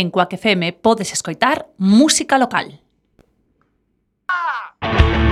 en Coac FM podes escoitar música local. Ah!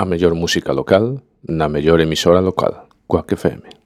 a mellor música local na mellor emisora local, Coac FM.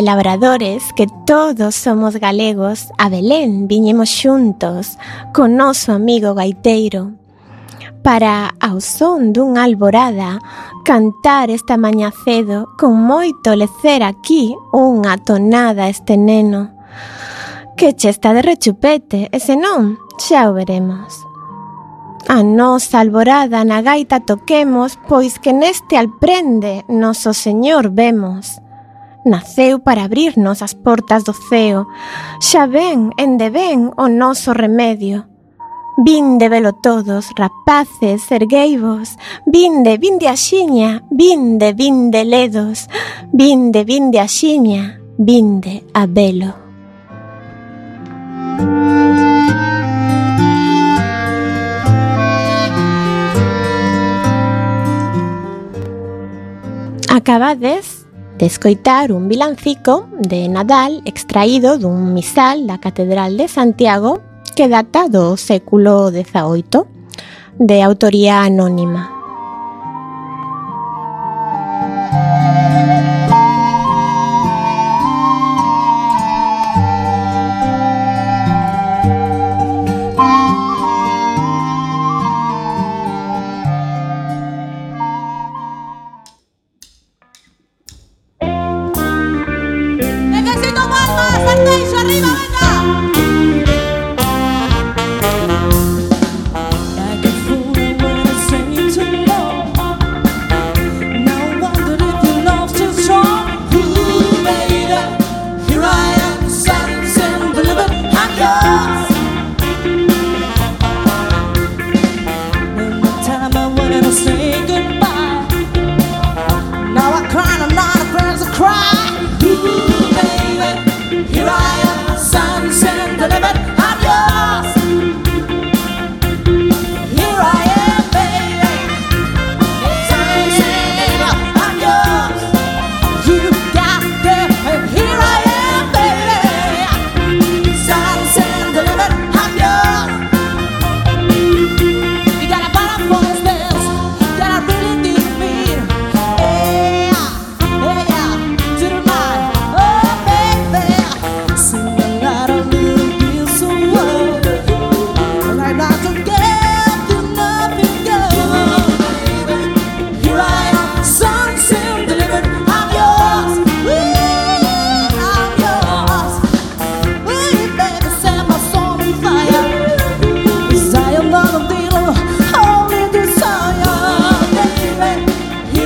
de labradores que todos somos galegos, a Belén viñemos xuntos con noso amigo gaiteiro para, ao son dunha alborada, cantar esta maña cedo con moito lecer aquí unha tonada este neno. Que che está de rechupete, e senón, xa o veremos. A nosa alborada na gaita toquemos, pois que neste alprende noso Señor vemos naceu para abrirnos as portas do ceo. Xa ven, en ven, o noso remedio. Vinde velo todos, rapaces, ergueivos, vinde, vinde a xiña, vinde, vinde ledos, vinde, vinde a xiña, vinde a velo. Acabades de escoitar un vilancico de Nadal extraído dun misal da Catedral de Santiago que data do século XVIII, de autoría anónima.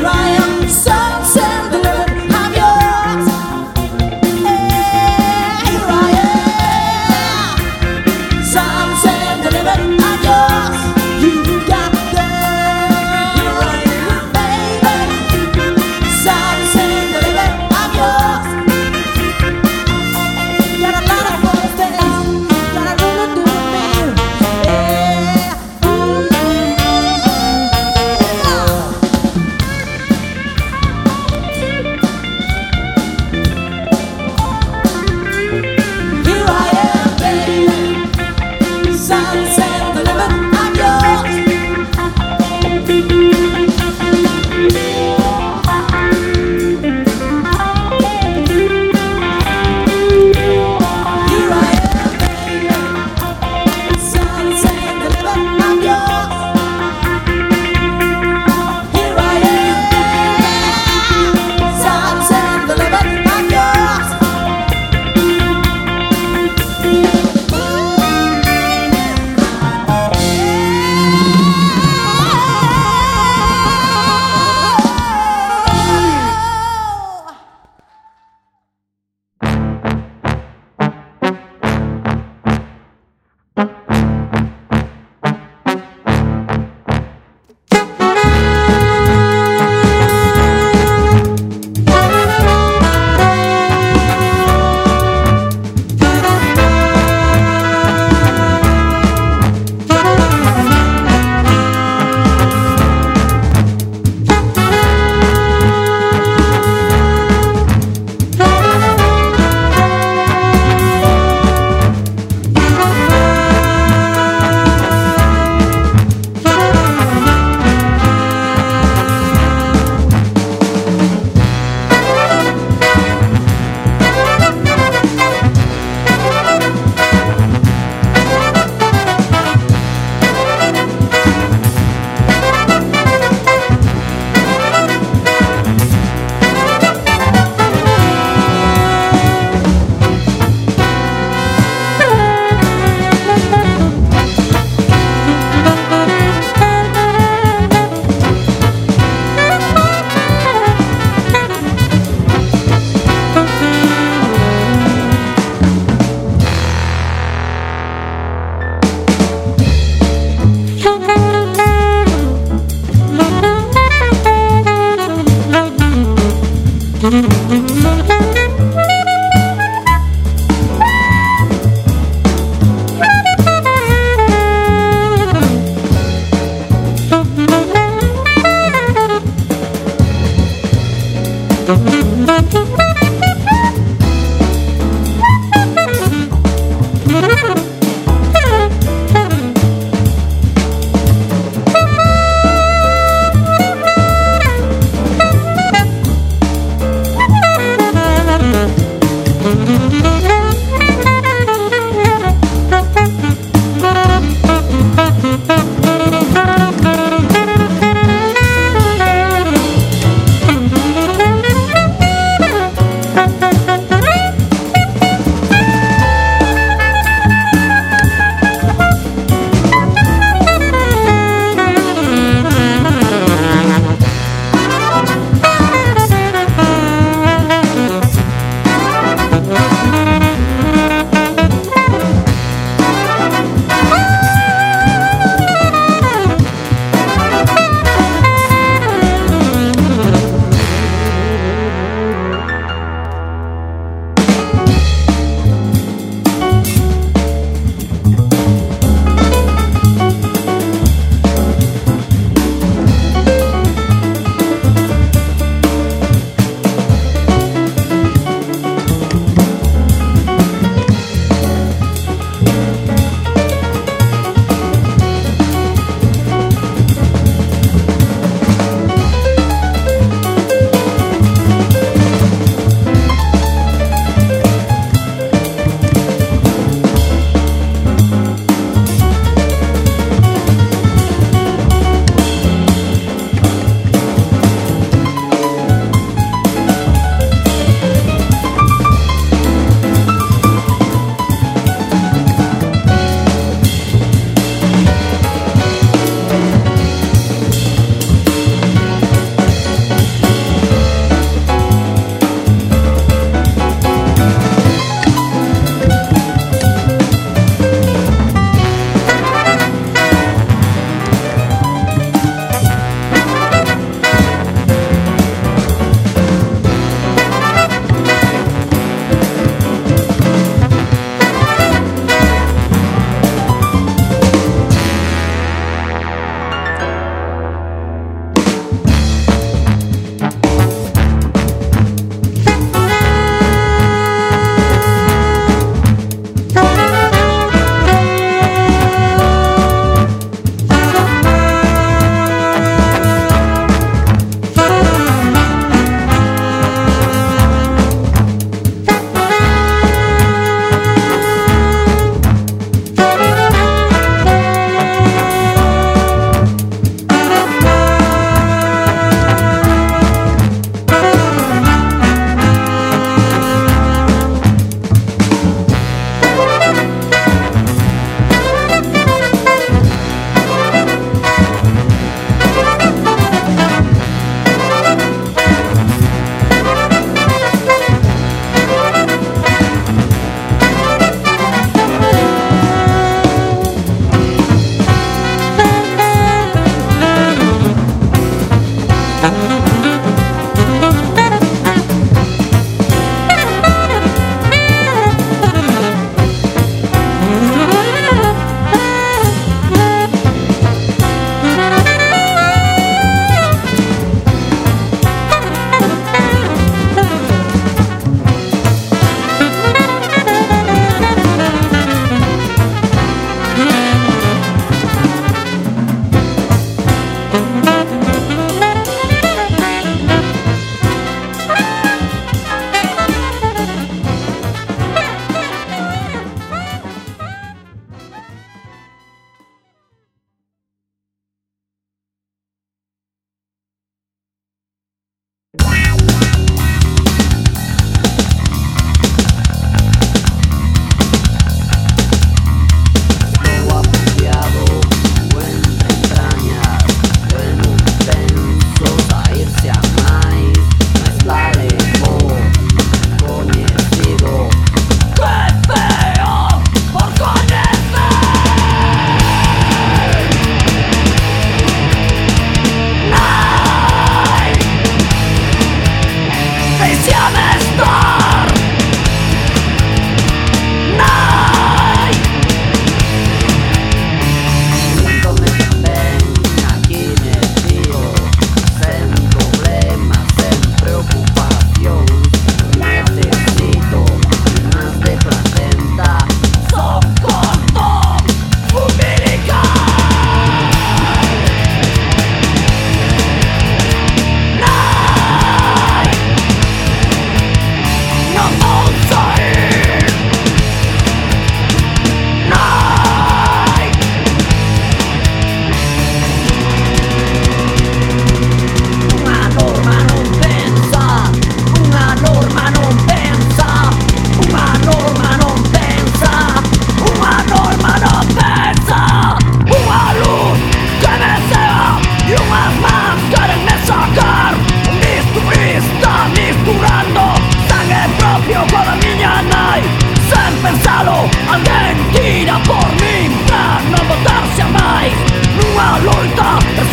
I am. So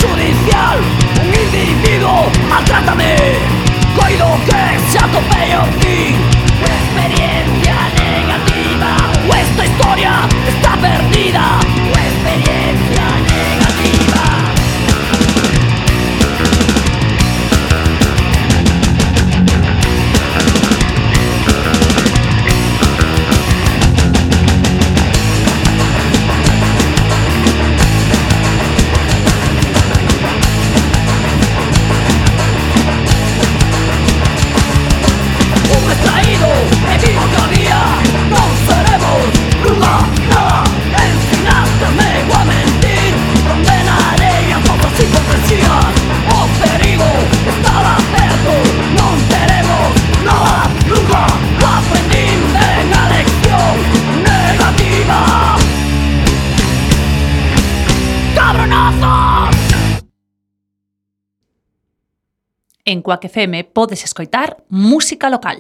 Shoot! Coac FM podes escoitar música local.